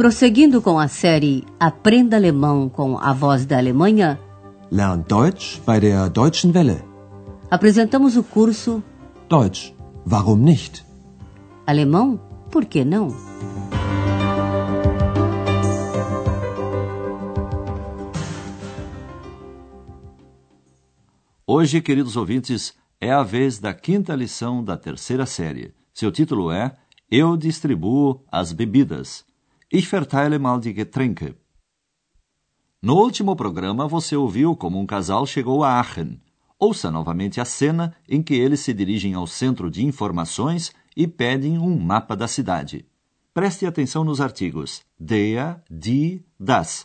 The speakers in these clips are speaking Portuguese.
Prosseguindo com a série Aprenda Alemão com a Voz da Alemanha, Lernt Deutsch bei der Deutschen Welle. apresentamos o curso Deutsch, warum nicht? Alemão, por que não? Hoje, queridos ouvintes, é a vez da quinta lição da terceira série. Seu título é Eu distribuo as bebidas. Ich verteile mal die Getränke. No último programa, você ouviu como um casal chegou a Aachen. Ouça novamente a cena em que eles se dirigem ao centro de informações e pedem um mapa da cidade. Preste atenção nos artigos der, die, das,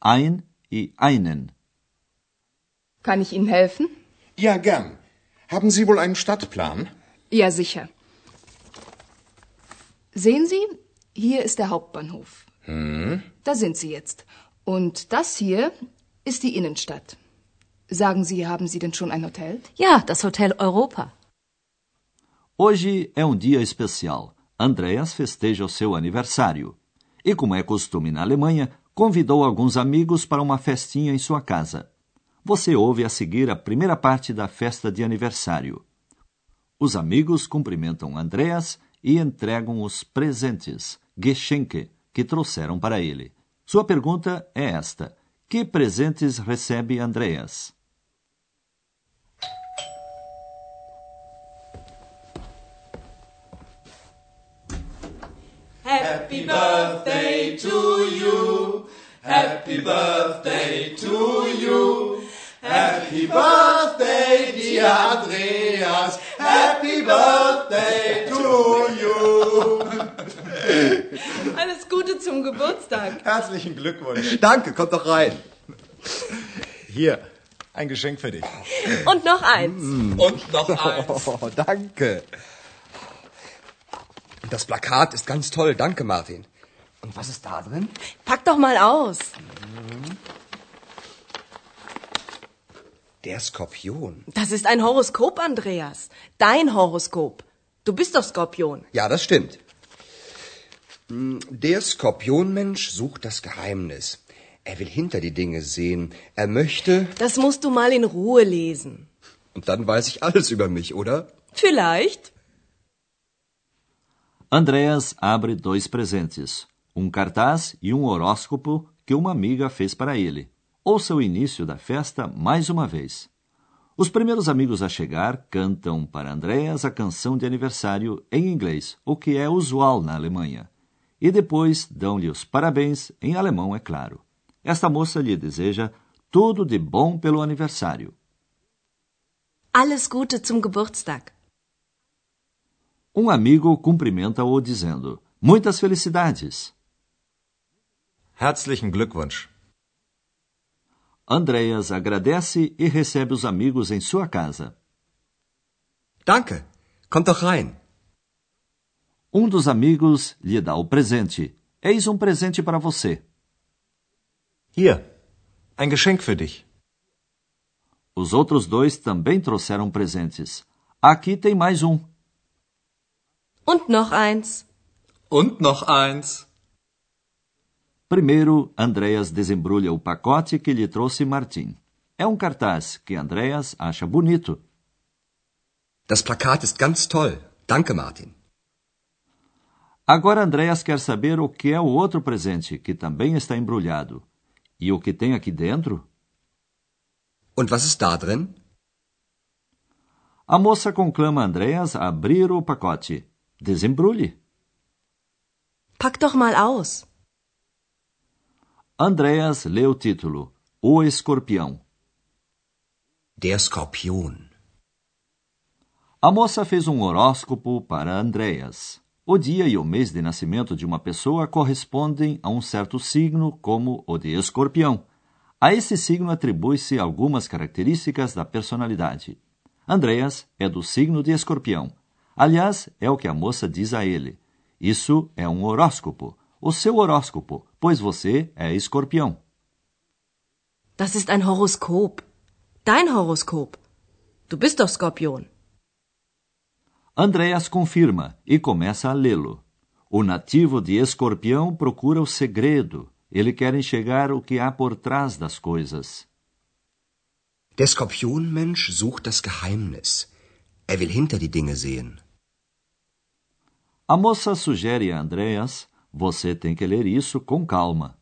ein e einen. Kann ich Ihnen helfen? Ja, gern. Haben Sie wohl einen Stadtplan? Ja, sicher. Sehen Sie, hier ist der Hauptbahnhof. Da sind Sie jetzt. Und das hier ist die Innenstadt. Sagen Sie, haben Sie denn schon ein Hotel? Ja, das Hotel Europa. Hoje é um dia especial. Andreas festeja o seu aniversário. E, como é costume na Alemanha, convidou alguns amigos para uma festinha em sua casa. Você ouve a seguir a primeira parte da festa de aniversário. Os amigos cumprimentam Andreas e entregam os presentes, Geschenke, que trouxeram para ele. Sua pergunta é esta: Que presentes recebe Andreas? Happy birthday to you. Happy birthday to you. Happy birthday, dear Andreas. Happy birthday to you. Zum Geburtstag. Herzlichen Glückwunsch. Danke, kommt doch rein. Hier, ein Geschenk für dich. Und noch eins. Und noch eins. Oh, danke. Das Plakat ist ganz toll. Danke, Martin. Und was ist da drin? Pack doch mal aus. Der Skorpion. Das ist ein Horoskop, Andreas. Dein Horoskop. Du bist doch Skorpion. Ja, das stimmt. Hm, Der Skorpionmensch sucht das Geheimnis. Er will hinter die Dinge sehen. Er möchte. Das musst du mal in Ruhe lesen. Und dann weiß ich alles über mich, oder? Vielleicht. Andreas abre dois presentes, um cartaz e um horóscopo que uma amiga fez para ele. Ouça o início da festa mais uma vez. Os primeiros amigos a chegar cantam para Andreas a canção de aniversário em inglês, o que é usual na Alemanha. E depois dão-lhe os parabéns em alemão, é claro. Esta moça lhe deseja tudo de bom pelo aniversário. Alles Gute zum Geburtstag. Um amigo cumprimenta-o dizendo: Muitas felicidades! Herzlichen Glückwunsch. Andreas agradece e recebe os amigos em sua casa. Danke. Kommt doch rein. Um dos amigos lhe dá o presente. Eis um presente para você. Hier, ein Geschenk für dich. Os outros dois também trouxeram presentes. Aqui tem mais um. Und noch eins. Und noch eins. Primeiro, Andreas desembrulha o pacote que lhe trouxe Martin. É um cartaz que Andreas acha bonito. Das Plakat ist ganz toll. Danke, Martin. Agora Andreas quer saber o que é o outro presente, que também está embrulhado. E o que tem aqui dentro? Und was ist da drin? A moça conclama Andreas a abrir o pacote. Desembrulhe. Pack doch mal aus. Andreas lê o título: O Escorpião. Der Skorpion. A moça fez um horóscopo para Andreas. O dia e o mês de nascimento de uma pessoa correspondem a um certo signo, como o de escorpião. A esse signo atribui-se algumas características da personalidade. Andreas é do signo de escorpião. Aliás, é o que a moça diz a ele. Isso é um horóscopo. O seu horóscopo, pois você é escorpião. Das ist ein Horoskop. Dein Horoskop. Du bist doch Skorpion. Andreas confirma e começa a lê-lo. O nativo de Escorpião procura o segredo. Ele quer enxergar o que há por trás das coisas. Der Skorpionmensch sucht das Geheimnis. Er will hinter die Dinge sehen. A moça sugere a Andreas: você tem que ler isso com calma.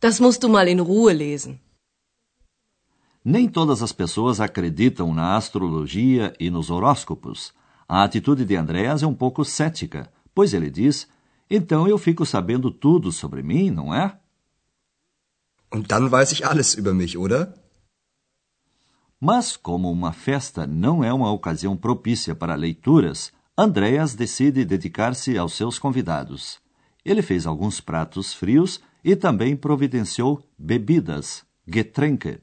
Das musst du mal in Ruhe lesen. Nem todas as pessoas acreditam na astrologia e nos horóscopos. A atitude de Andreas é um pouco cética, pois ele diz: então eu fico sabendo tudo sobre mim, não é? Und dann weiß ich alles über mich, oder? Mas, como uma festa não é uma ocasião propícia para leituras, Andreas decide dedicar-se aos seus convidados. Ele fez alguns pratos frios e também providenciou bebidas, Getränke.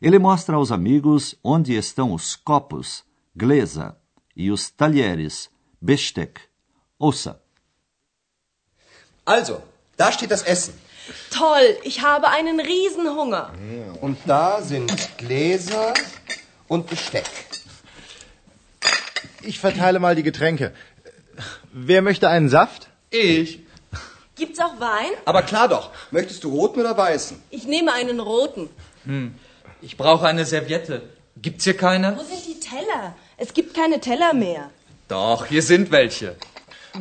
Ele mostra aos amigos onde estão os copos, Gläser, os talheres, Besteck. Ouça. Also, da steht das Essen. Toll, ich habe einen Riesenhunger. Und da sind Gläser und Besteck. Ich verteile mal die Getränke. Wer möchte einen Saft? Ich. Gibt's auch Wein? Aber klar doch. Möchtest du roten oder weißen? Ich nehme einen roten. Ich brauche eine Serviette. Gibt's hier keine? Wo sind die Teller? Es gibt keine Teller mehr. Doch, hier sind welche.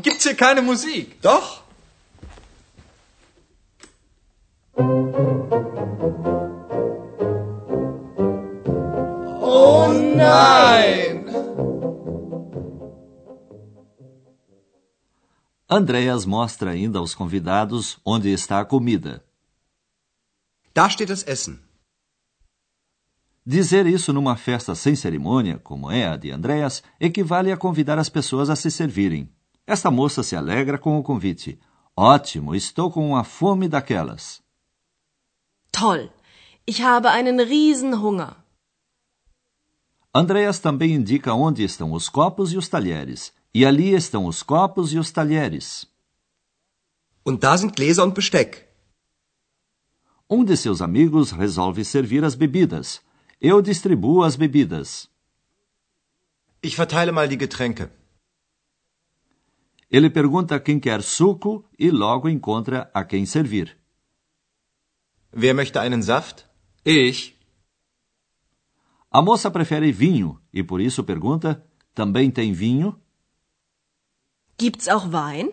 Gibt's hier keine Musik? Doch. Oh nein! Andreas mostra ainda aos convidados onde está a comida. Da steht das Essen. Dizer isso numa festa sem cerimônia, como é a de Andreas, equivale a convidar as pessoas a se servirem. Esta moça se alegra com o convite. Ótimo, estou com uma fome daquelas. Toll, ich habe einen Riesenhunger. Andreas também indica onde estão os copos e os talheres. E ali estão os copos e os talheres. Und da sind Gläser und Besteck. Um de seus amigos resolve servir as bebidas. Eu distribuo as bebidas. Ich verteile mal die Getränke. Ele pergunta quem quer suco e logo encontra a quem servir. Wer möchte einen Saft? Ich. A moça prefere vinho e por isso pergunta: também tem vinho? Gibt's auch Wein?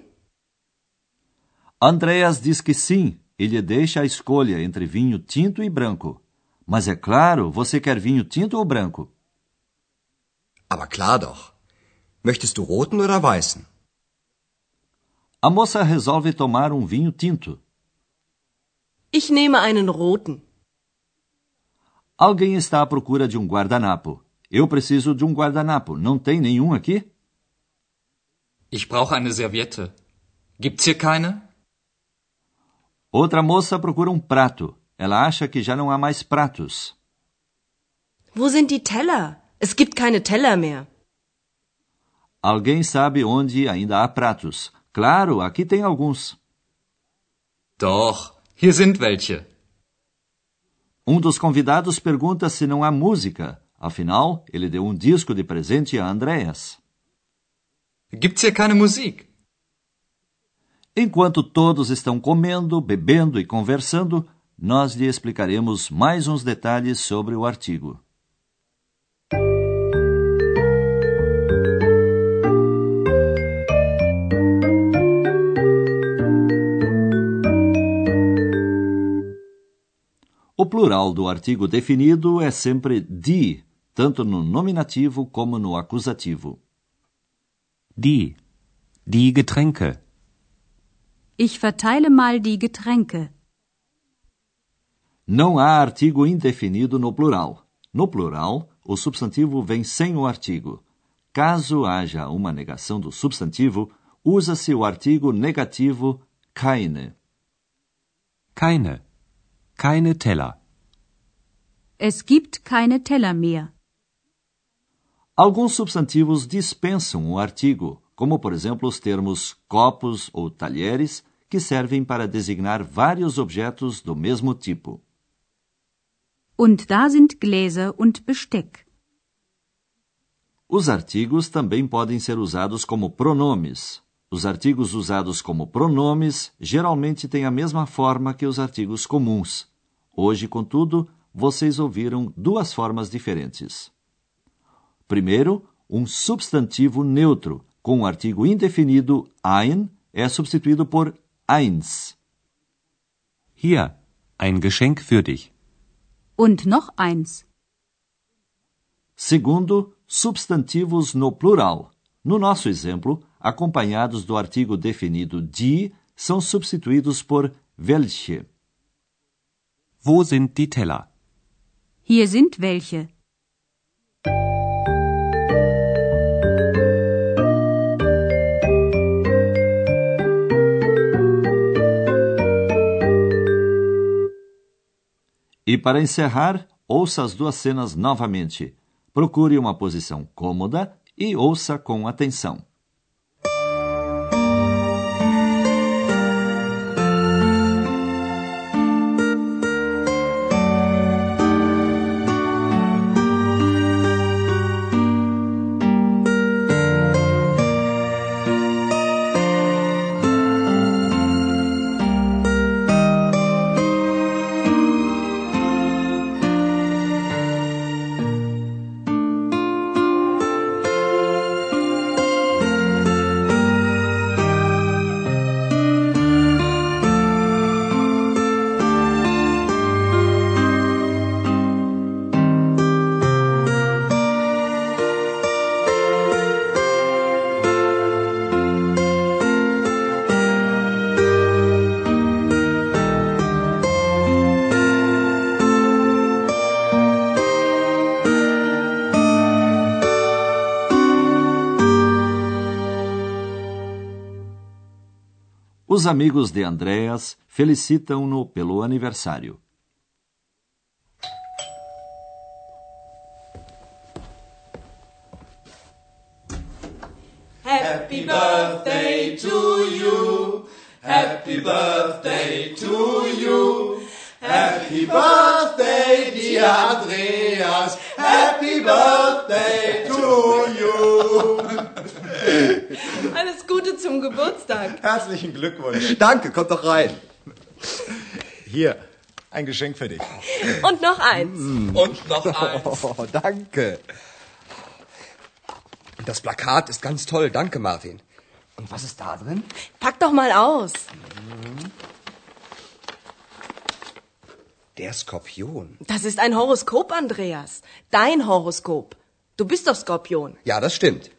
Andreas diz que sim e lhe deixa a escolha entre vinho tinto e branco. Mas é claro, você quer vinho tinto ou branco? Aber klar doch. Möchtest du roten oder weißen? A moça resolve tomar um vinho tinto. Ich nehme einen roten. Alguém está à procura de um guardanapo. Eu preciso de um guardanapo. Não tem nenhum aqui? Ich brauche eine Serviette. Gibt's hier keine? Outra moça procura um prato. Ela acha que já não há mais pratos. Wo sind die Teller? Es gibt keine Teller mehr. Alguém sabe onde ainda há pratos. Claro, aqui tem alguns. Doch, hier sind welche. Um dos convidados pergunta se não há música. Afinal, ele deu um disco de presente a Andreas. Gibt's hier keine Musik? Enquanto todos estão comendo, bebendo e conversando, nós lhe explicaremos mais uns detalhes sobre o artigo. O plural do artigo definido é sempre die, tanto no nominativo como no acusativo. Die. Die Getränke. Ich verteile mal die Getränke. Não há artigo indefinido no plural. No plural, o substantivo vem sem o artigo. Caso haja uma negação do substantivo, usa-se o artigo negativo keine. Keine. Keine Teller. Es gibt keine Teller mehr. Alguns substantivos dispensam o artigo, como por exemplo os termos copos ou talheres, que servem para designar vários objetos do mesmo tipo. Und da sind Gläser und Besteck. Os artigos também podem ser usados como pronomes. Os artigos usados como pronomes geralmente têm a mesma forma que os artigos comuns. Hoje, contudo, vocês ouviram duas formas diferentes. Primeiro, um substantivo neutro, com o artigo indefinido ein, é substituído por eins. Hier, ein Geschenk für dich. Und noch eins. Segundo, substantivos no plural. No nosso exemplo, acompanhados do artigo definido die, são substituídos por welche. Wo sind die Teller? Hier sind welche. E para encerrar, ouça as duas cenas novamente. Procure uma posição cômoda e ouça com atenção. Os amigos de Andreas felicitam-no pelo aniversário. Happy birthday to you. Happy birthday to you. Happy birthday, dear Andreas. Happy birthday to you. Zum Geburtstag. Herzlichen Glückwunsch. Danke, kommt doch rein. Hier, ein Geschenk für dich. Und noch eins. Und noch eins. Oh, danke. Das Plakat ist ganz toll. Danke, Martin. Und was ist da drin? Pack doch mal aus. Der Skorpion. Das ist ein Horoskop, Andreas. Dein Horoskop. Du bist doch Skorpion. Ja, das stimmt.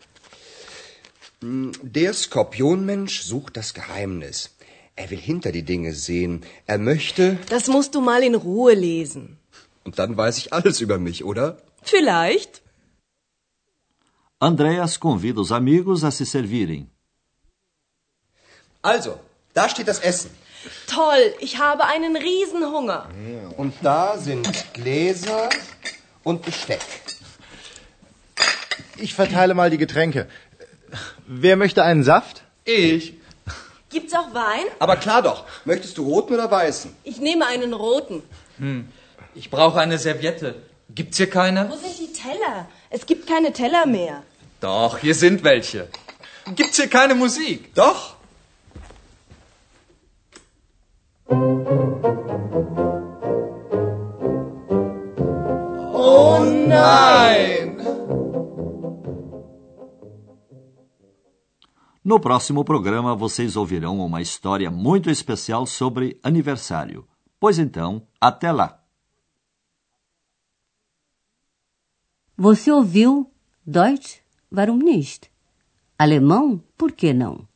Der Skorpionmensch sucht das Geheimnis. Er will hinter die Dinge sehen. Er möchte. Das musst du mal in Ruhe lesen. Und dann weiß ich alles über mich, oder? Vielleicht. Andreas convida os amigos a se servirem. Also, da steht das Essen. Toll, ich habe einen Riesenhunger. Und da sind Gläser und Besteck. Ich verteile mal die Getränke. Wer möchte einen Saft? Ich. Gibt's auch Wein? Aber klar doch. Möchtest du roten oder weißen? Ich nehme einen roten. Ich brauche eine Serviette. Gibt's hier keine? Wo sind die Teller? Es gibt keine Teller mehr. Doch, hier sind welche. Gibt's hier keine Musik? Doch. Oh nein! No próximo programa, vocês ouvirão uma história muito especial sobre aniversário. Pois então, até lá! Você ouviu Deutsch? Warum nicht? Alemão? Por que não?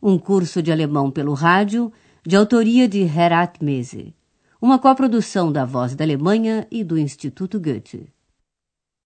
Um curso de alemão pelo rádio, de autoria de Herat Mese. Uma coprodução da Voz da Alemanha e do Instituto Goethe.